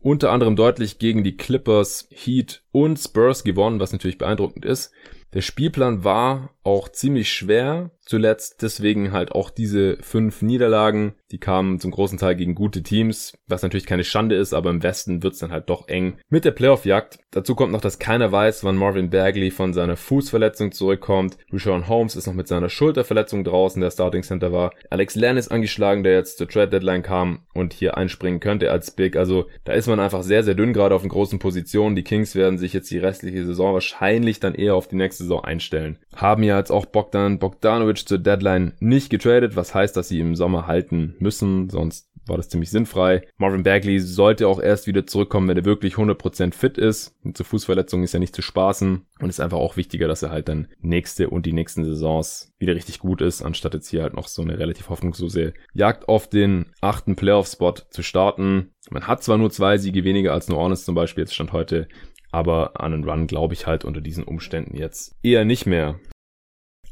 Unter anderem deutlich gegen die Clippers, Heat und Spurs gewonnen, was natürlich beeindruckend ist. Der Spielplan war auch ziemlich schwer zuletzt. Deswegen halt auch diese fünf Niederlagen. Die kamen zum großen Teil gegen gute Teams, was natürlich keine Schande ist, aber im Westen wird's dann halt doch eng mit der Playoff-Jagd. Dazu kommt noch, dass keiner weiß, wann Marvin Bagley von seiner Fußverletzung zurückkommt. Rashawn Holmes ist noch mit seiner Schulterverletzung draußen, der Starting Center war. Alex Len ist angeschlagen, der jetzt zur Trade Deadline kam und hier einspringen könnte als Big. Also da ist man einfach sehr, sehr dünn gerade auf den großen Positionen. Die Kings werden sich jetzt die restliche Saison wahrscheinlich dann eher auf die nächste Saison einstellen. Haben ja jetzt auch Bogdan Bogdanovic zur Deadline nicht getradet, was heißt, dass sie im Sommer halten müssen, sonst war das ziemlich sinnfrei. Marvin Bagley sollte auch erst wieder zurückkommen, wenn er wirklich 100% fit ist. Und zur Fußverletzung ist ja nicht zu spaßen und ist einfach auch wichtiger, dass er halt dann nächste und die nächsten Saisons wieder richtig gut ist, anstatt jetzt hier halt noch so eine relativ hoffnungslose Jagd auf den achten Playoff-Spot zu starten. Man hat zwar nur zwei Siege weniger als New Orleans zum Beispiel, jetzt stand heute, aber an einen Run glaube ich halt unter diesen Umständen jetzt eher nicht mehr.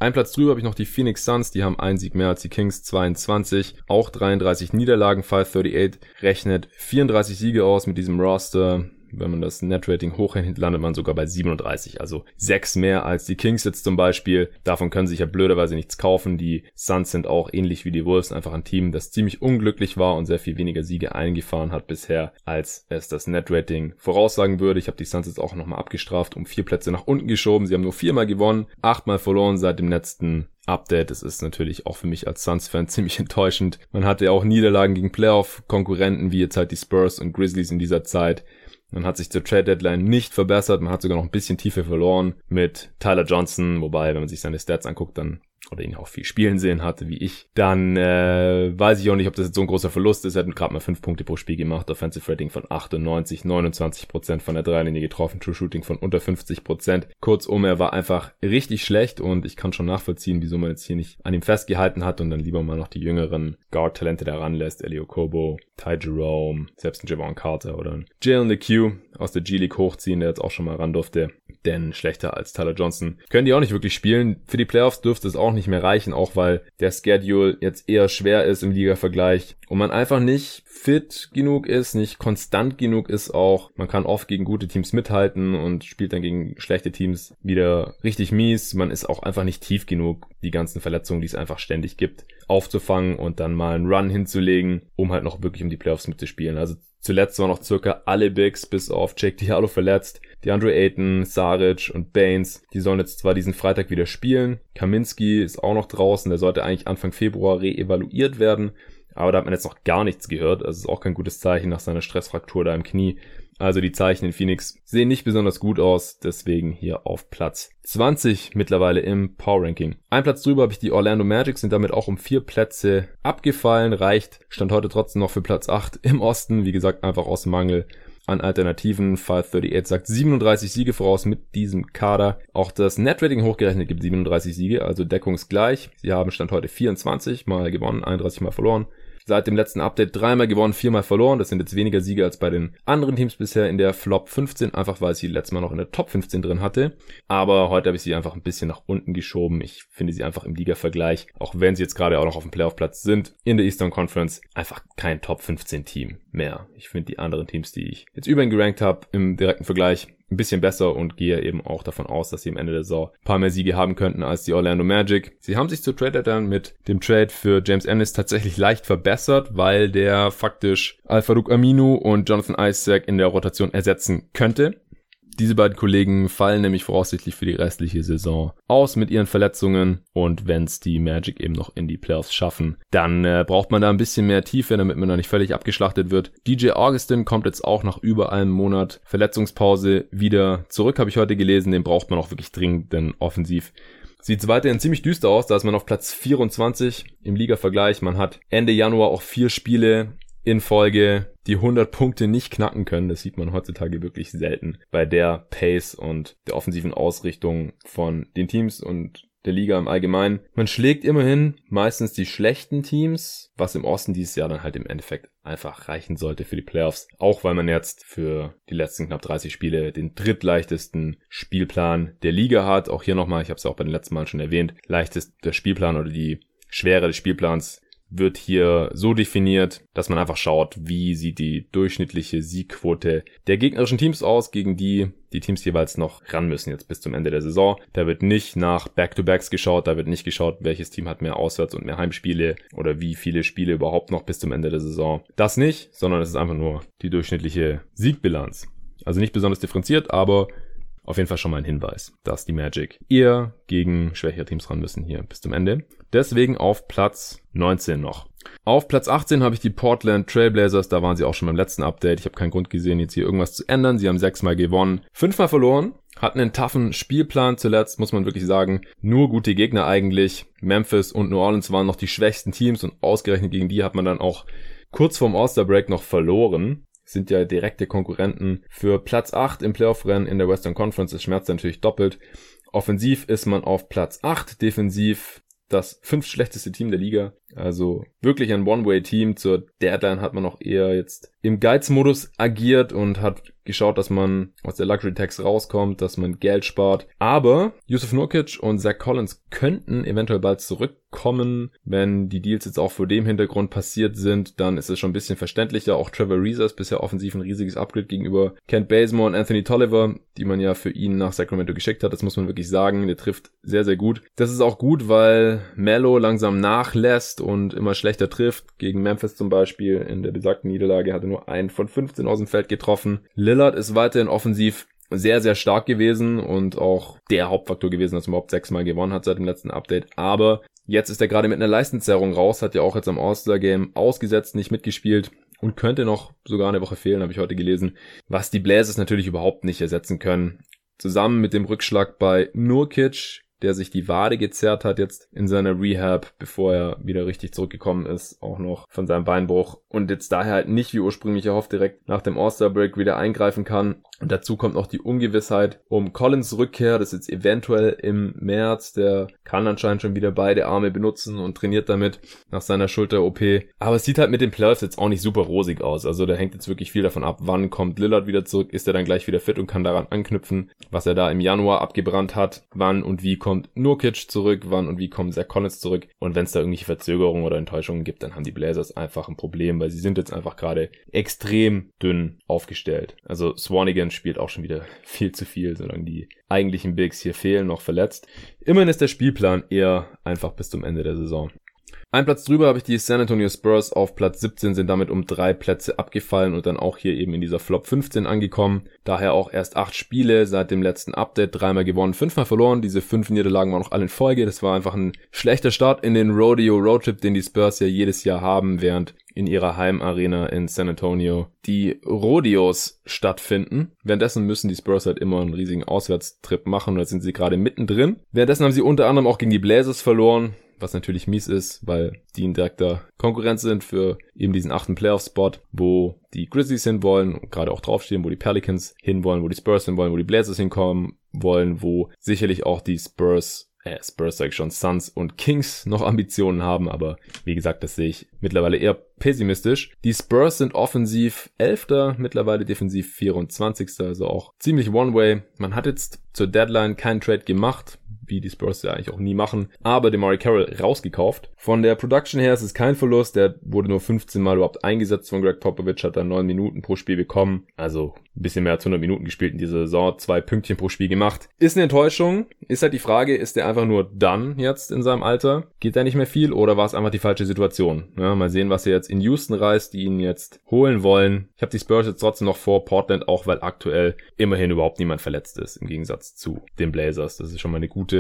Ein Platz drüber habe ich noch die Phoenix Suns, die haben einen Sieg mehr als die Kings, 22, auch 33 Niederlagen, 538 rechnet 34 Siege aus mit diesem Roster wenn man das Netrating hochrechnet, landet man sogar bei 37, also sechs mehr als die Kings jetzt zum Beispiel. Davon können sich ja blöderweise nichts kaufen. Die Suns sind auch ähnlich wie die Wolves einfach ein Team, das ziemlich unglücklich war und sehr viel weniger Siege eingefahren hat bisher, als es das Netrating voraussagen würde. Ich habe die Suns jetzt auch nochmal abgestraft, um vier Plätze nach unten geschoben. Sie haben nur viermal gewonnen, achtmal verloren seit dem letzten Update. Das ist natürlich auch für mich als Suns-Fan [laughs] ziemlich enttäuschend. Man hatte ja auch Niederlagen gegen Playoff-Konkurrenten, wie jetzt halt die Spurs und Grizzlies in dieser Zeit. Man hat sich zur Trade Deadline nicht verbessert. Man hat sogar noch ein bisschen Tiefe verloren mit Tyler Johnson. Wobei, wenn man sich seine Stats anguckt, dann oder ihn auch viel spielen sehen hatte wie ich, dann äh, weiß ich auch nicht, ob das jetzt so ein großer Verlust ist. Er hat gerade mal fünf Punkte pro Spiel gemacht, Offensive Rating von 98, 29 Prozent von der Dreilinie getroffen, True Shooting von unter 50 Prozent. Kurzum, er war einfach richtig schlecht und ich kann schon nachvollziehen, wieso man jetzt hier nicht an ihm festgehalten hat und dann lieber mal noch die jüngeren Guard-Talente da ranlässt. Elio Kobo, Ty Jerome, selbst ein Javon Carter oder ein Jalen LeQ aus der G-League hochziehen, der jetzt auch schon mal ran durfte. Denn schlechter als Tyler Johnson können die auch nicht wirklich spielen. Für die Playoffs dürfte es auch nicht mehr reichen, auch weil der Schedule jetzt eher schwer ist im Liga-Vergleich und man einfach nicht fit genug ist, nicht konstant genug ist auch. Man kann oft gegen gute Teams mithalten und spielt dann gegen schlechte Teams wieder richtig mies. Man ist auch einfach nicht tief genug, die ganzen Verletzungen, die es einfach ständig gibt, aufzufangen und dann mal einen Run hinzulegen, um halt noch wirklich um die Playoffs mitzuspielen. Also Zuletzt waren noch circa alle Bigs bis auf Jake Diallo verletzt. Die Andre Ayton, Saric und Baines, die sollen jetzt zwar diesen Freitag wieder spielen. Kaminski ist auch noch draußen, der sollte eigentlich Anfang Februar reevaluiert werden. Aber da hat man jetzt noch gar nichts gehört. Also ist auch kein gutes Zeichen nach seiner Stressfraktur da im Knie. Also die Zeichen in Phoenix sehen nicht besonders gut aus, deswegen hier auf Platz 20 mittlerweile im Power Ranking. Ein Platz drüber habe ich die Orlando Magic, sind damit auch um vier Plätze abgefallen, reicht, stand heute trotzdem noch für Platz 8 im Osten, wie gesagt, einfach aus Mangel an Alternativen. 538 sagt 37 Siege voraus mit diesem Kader. Auch das Netrating hochgerechnet gibt 37 Siege, also deckungsgleich. Sie haben Stand heute 24 mal gewonnen, 31 mal verloren seit dem letzten Update dreimal gewonnen, viermal verloren. Das sind jetzt weniger Siege als bei den anderen Teams bisher in der Flop 15, einfach weil ich sie letztes Mal noch in der Top 15 drin hatte. Aber heute habe ich sie einfach ein bisschen nach unten geschoben. Ich finde sie einfach im Liga-Vergleich, auch wenn sie jetzt gerade auch noch auf dem Playoff-Platz sind, in der Eastern Conference einfach kein Top 15 Team mehr. Ich finde die anderen Teams, die ich jetzt über ihn gerankt habe, im direkten Vergleich ein bisschen besser und gehe eben auch davon aus, dass sie am Ende der Saison ein paar mehr Siege haben könnten als die Orlando Magic. Sie haben sich zu Trade dann mit dem Trade für James Ennis tatsächlich leicht verbessert, weil der faktisch Al-Farouk Aminu und Jonathan Isaac in der Rotation ersetzen könnte. Diese beiden Kollegen fallen nämlich voraussichtlich für die restliche Saison aus mit ihren Verletzungen und wenn es die Magic eben noch in die Playoffs schaffen, dann äh, braucht man da ein bisschen mehr Tiefe, damit man da nicht völlig abgeschlachtet wird. DJ Augustin kommt jetzt auch nach über einem Monat Verletzungspause wieder zurück, habe ich heute gelesen. Den braucht man auch wirklich dringend, denn offensiv sieht es weiterhin ziemlich düster aus. Da ist man auf Platz 24 im Liga-Vergleich. Man hat Ende Januar auch vier Spiele in Folge die 100 Punkte nicht knacken können. Das sieht man heutzutage wirklich selten bei der Pace und der offensiven Ausrichtung von den Teams und der Liga im Allgemeinen. Man schlägt immerhin meistens die schlechten Teams, was im Osten dieses Jahr dann halt im Endeffekt einfach reichen sollte für die Playoffs. Auch weil man jetzt für die letzten knapp 30 Spiele den drittleichtesten Spielplan der Liga hat. Auch hier nochmal, ich habe es auch bei den letzten Malen schon erwähnt, leichtest der Spielplan oder die Schwere des Spielplans wird hier so definiert, dass man einfach schaut, wie sieht die durchschnittliche Siegquote der gegnerischen Teams aus, gegen die die Teams jeweils noch ran müssen jetzt bis zum Ende der Saison. Da wird nicht nach Back-to-Backs geschaut, da wird nicht geschaut, welches Team hat mehr Auswärts- und mehr Heimspiele oder wie viele Spiele überhaupt noch bis zum Ende der Saison. Das nicht, sondern es ist einfach nur die durchschnittliche Siegbilanz. Also nicht besonders differenziert, aber auf jeden Fall schon mal ein Hinweis, dass die Magic eher gegen schwächere Teams ran müssen hier bis zum Ende. Deswegen auf Platz 19 noch. Auf Platz 18 habe ich die Portland Trailblazers, da waren sie auch schon beim letzten Update. Ich habe keinen Grund gesehen, jetzt hier irgendwas zu ändern. Sie haben sechsmal gewonnen, fünfmal verloren, hatten einen toughen Spielplan zuletzt, muss man wirklich sagen. Nur gute Gegner eigentlich. Memphis und New Orleans waren noch die schwächsten Teams und ausgerechnet gegen die hat man dann auch kurz vorm All-Star Break noch verloren sind ja direkte Konkurrenten für Platz 8 im Playoff-Rennen in der Western Conference. Es schmerzt natürlich doppelt. Offensiv ist man auf Platz 8, defensiv das fünf schlechteste Team der Liga. Also wirklich ein One-Way-Team. Zur Deadline hat man noch eher jetzt im Geiz-Modus agiert und hat geschaut, dass man aus der Luxury Tax rauskommt, dass man Geld spart. Aber Yusuf Nurkic und Zach Collins könnten eventuell bald zurückkommen. Wenn die Deals jetzt auch vor dem Hintergrund passiert sind, dann ist es schon ein bisschen verständlicher. Auch Trevor Reeser ist bisher offensiv ein riesiges Upgrade gegenüber Kent Bazemore und Anthony Tolliver, die man ja für ihn nach Sacramento geschickt hat. Das muss man wirklich sagen. Der trifft sehr, sehr gut. Das ist auch gut, weil Mello langsam nachlässt und immer schlechter trifft. Gegen Memphis zum Beispiel in der besagten Niederlage hatte nur einen von 15 aus dem Feld getroffen. Lillard ist weiterhin offensiv sehr, sehr stark gewesen und auch der Hauptfaktor gewesen, dass man überhaupt sechsmal gewonnen hat seit dem letzten Update. Aber jetzt ist er gerade mit einer Leistenzerrung raus, hat ja auch jetzt am All-Star-Game ausgesetzt, nicht mitgespielt und könnte noch sogar eine Woche fehlen, habe ich heute gelesen, was die Blazers natürlich überhaupt nicht ersetzen können. Zusammen mit dem Rückschlag bei Nurkic der sich die Wade gezerrt hat jetzt in seiner Rehab, bevor er wieder richtig zurückgekommen ist, auch noch von seinem Beinbruch und jetzt daher halt nicht wie ursprünglich erhofft direkt nach dem All-Star Break wieder eingreifen kann. Und dazu kommt noch die Ungewissheit um Collins Rückkehr, das ist jetzt eventuell im März, der kann anscheinend schon wieder beide Arme benutzen und trainiert damit nach seiner Schulter-OP. Aber es sieht halt mit den Playoffs jetzt auch nicht super rosig aus. Also da hängt jetzt wirklich viel davon ab, wann kommt Lillard wieder zurück, ist er dann gleich wieder fit und kann daran anknüpfen, was er da im Januar abgebrannt hat, wann und wie kommt Nurkic zurück, wann und wie kommt Zach Collins zurück und wenn es da irgendwelche Verzögerungen oder Enttäuschungen gibt, dann haben die Blazers einfach ein Problem, weil sie sind jetzt einfach gerade extrem dünn aufgestellt. Also Swanigan spielt auch schon wieder [laughs] viel zu viel, solange die eigentlichen Bigs hier fehlen, noch verletzt. Immerhin ist der Spielplan eher einfach bis zum Ende der Saison. Ein Platz drüber habe ich die San Antonio Spurs auf Platz 17, sind damit um drei Plätze abgefallen und dann auch hier eben in dieser Flop 15 angekommen. Daher auch erst acht Spiele seit dem letzten Update, dreimal gewonnen, fünfmal verloren. Diese fünf Niederlagen waren noch alle in Folge. Das war einfach ein schlechter Start in den Rodeo Roadtrip, den die Spurs ja jedes Jahr haben, während in ihrer Heimarena in San Antonio die Rodeos stattfinden. Währenddessen müssen die Spurs halt immer einen riesigen Auswärtstrip machen und jetzt sind sie gerade mittendrin. Währenddessen haben sie unter anderem auch gegen die Blazers verloren was natürlich mies ist, weil die in direkter Konkurrenz sind für eben diesen achten Playoff-Spot, wo die Grizzlies hinwollen gerade auch draufstehen, wo die Pelicans hinwollen, wo die Spurs hinwollen, wo die Blazers hinkommen wollen, wo sicherlich auch die Spurs äh, Spurs sag ich schon, Suns und Kings noch Ambitionen haben, aber wie gesagt, das sehe ich mittlerweile eher pessimistisch. Die Spurs sind offensiv Elfter, mittlerweile defensiv 24. Also auch ziemlich One-Way. Man hat jetzt zur Deadline keinen Trade gemacht wie die Spurs ja eigentlich auch nie machen, aber Demari Carroll rausgekauft. Von der Production her ist es kein Verlust, der wurde nur 15 Mal überhaupt eingesetzt von Greg Popovich, hat dann 9 Minuten pro Spiel bekommen, also ein bisschen mehr als 100 Minuten gespielt in dieser Saison, zwei Pünktchen pro Spiel gemacht. Ist eine Enttäuschung, ist halt die Frage, ist der einfach nur done jetzt in seinem Alter? Geht da nicht mehr viel oder war es einfach die falsche Situation? Ja, mal sehen, was er jetzt in Houston reißt, die ihn jetzt holen wollen. Ich habe die Spurs jetzt trotzdem noch vor Portland, auch weil aktuell immerhin überhaupt niemand verletzt ist, im Gegensatz zu den Blazers. Das ist schon mal eine gute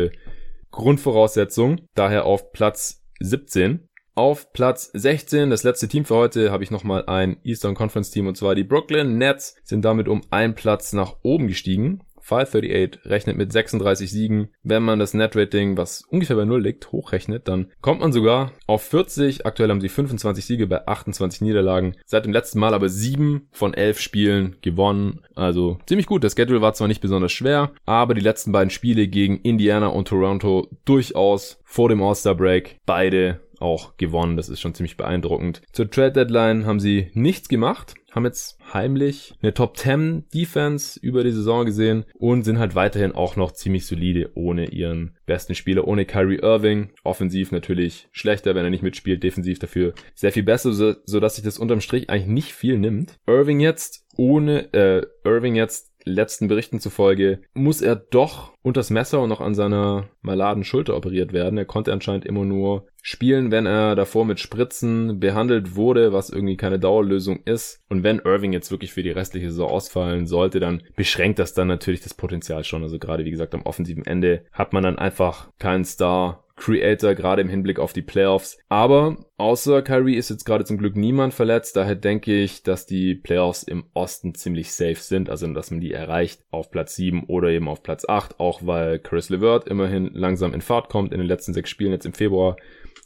Grundvoraussetzung. Daher auf Platz 17. Auf Platz 16, das letzte Team für heute, habe ich nochmal ein Eastern Conference Team und zwar die Brooklyn Nets sind damit um einen Platz nach oben gestiegen. 538 rechnet mit 36 Siegen. Wenn man das Net-Rating, was ungefähr bei 0 liegt, hochrechnet, dann kommt man sogar auf 40. Aktuell haben sie 25 Siege bei 28 Niederlagen. Seit dem letzten Mal aber 7 von 11 Spielen gewonnen. Also ziemlich gut. Das Schedule war zwar nicht besonders schwer, aber die letzten beiden Spiele gegen Indiana und Toronto durchaus vor dem All-Star Break beide auch gewonnen. Das ist schon ziemlich beeindruckend. Zur Trade Deadline haben sie nichts gemacht haben jetzt heimlich eine Top 10 Defense über die Saison gesehen und sind halt weiterhin auch noch ziemlich solide ohne ihren besten Spieler, ohne Kyrie Irving. Offensiv natürlich schlechter, wenn er nicht mitspielt, defensiv dafür sehr viel besser, so, so dass sich das unterm Strich eigentlich nicht viel nimmt. Irving jetzt ohne, äh, Irving jetzt letzten Berichten zufolge muss er doch unters Messer und noch an seiner maladen Schulter operiert werden. Er konnte anscheinend immer nur spielen, wenn er davor mit Spritzen behandelt wurde, was irgendwie keine Dauerlösung ist. Und wenn Irving jetzt wirklich für die restliche Saison ausfallen sollte, dann beschränkt das dann natürlich das Potenzial schon. Also gerade wie gesagt am offensiven Ende hat man dann einfach keinen Star Creator, gerade im Hinblick auf die Playoffs. Aber außer Kyrie ist jetzt gerade zum Glück niemand verletzt. Daher denke ich, dass die Playoffs im Osten ziemlich safe sind. Also, dass man die erreicht auf Platz 7 oder eben auf Platz 8. Auch weil Chris LeVert immerhin langsam in Fahrt kommt in den letzten sechs Spielen jetzt im Februar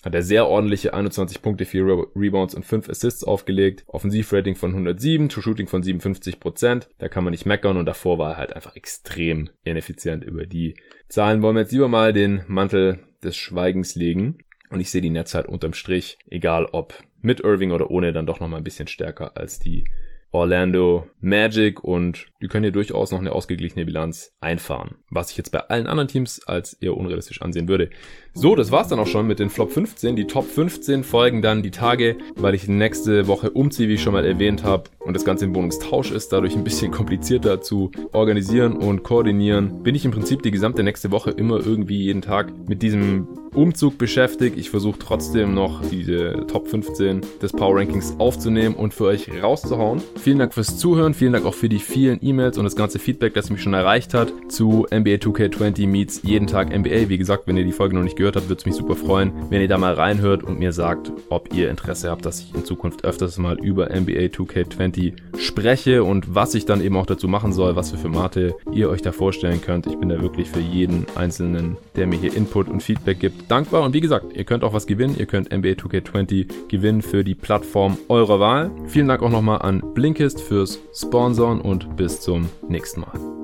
hat er sehr ordentliche 21 Punkte, 4 Re Rebounds und 5 Assists aufgelegt. Offensivrating von 107, True Shooting von 57%. Da kann man nicht meckern und davor war er halt einfach extrem ineffizient über die Zahlen. Wollen wir jetzt lieber mal den Mantel des Schweigens legen. Und ich sehe die Nets halt unterm Strich, egal ob mit Irving oder ohne, dann doch nochmal ein bisschen stärker als die Orlando Magic und die können hier durchaus noch eine ausgeglichene Bilanz einfahren. Was ich jetzt bei allen anderen Teams als eher unrealistisch ansehen würde. So, das war's dann auch schon mit den Flop 15. Die Top 15 folgen dann die Tage, weil ich nächste Woche umziehe, wie ich schon mal erwähnt habe. Und das Ganze im Wohnungstausch ist dadurch ein bisschen [laughs] komplizierter zu organisieren und koordinieren. Bin ich im Prinzip die gesamte nächste Woche immer irgendwie jeden Tag mit diesem Umzug beschäftigt. Ich versuche trotzdem noch diese Top 15 des Power Rankings aufzunehmen und für euch rauszuhauen. Vielen Dank fürs Zuhören, vielen Dank auch für die vielen E-Mails und das ganze Feedback, das mich schon erreicht hat zu NBA 2K20 Meets jeden Tag NBA. Wie gesagt, wenn ihr die Folge noch nicht gehört habt, würde es mich super freuen, wenn ihr da mal reinhört und mir sagt, ob ihr Interesse habt, dass ich in Zukunft öfters mal über NBA 2K20 spreche und was ich dann eben auch dazu machen soll, was für Formate ihr euch da vorstellen könnt. Ich bin da wirklich für jeden Einzelnen, der mir hier Input und Feedback gibt, dankbar. Und wie gesagt, ihr könnt auch was gewinnen. Ihr könnt NBA 2K20 gewinnen für die Plattform eurer Wahl. Vielen Dank auch nochmal an Blinkist fürs Sponsoren und bis zum nächsten Mal.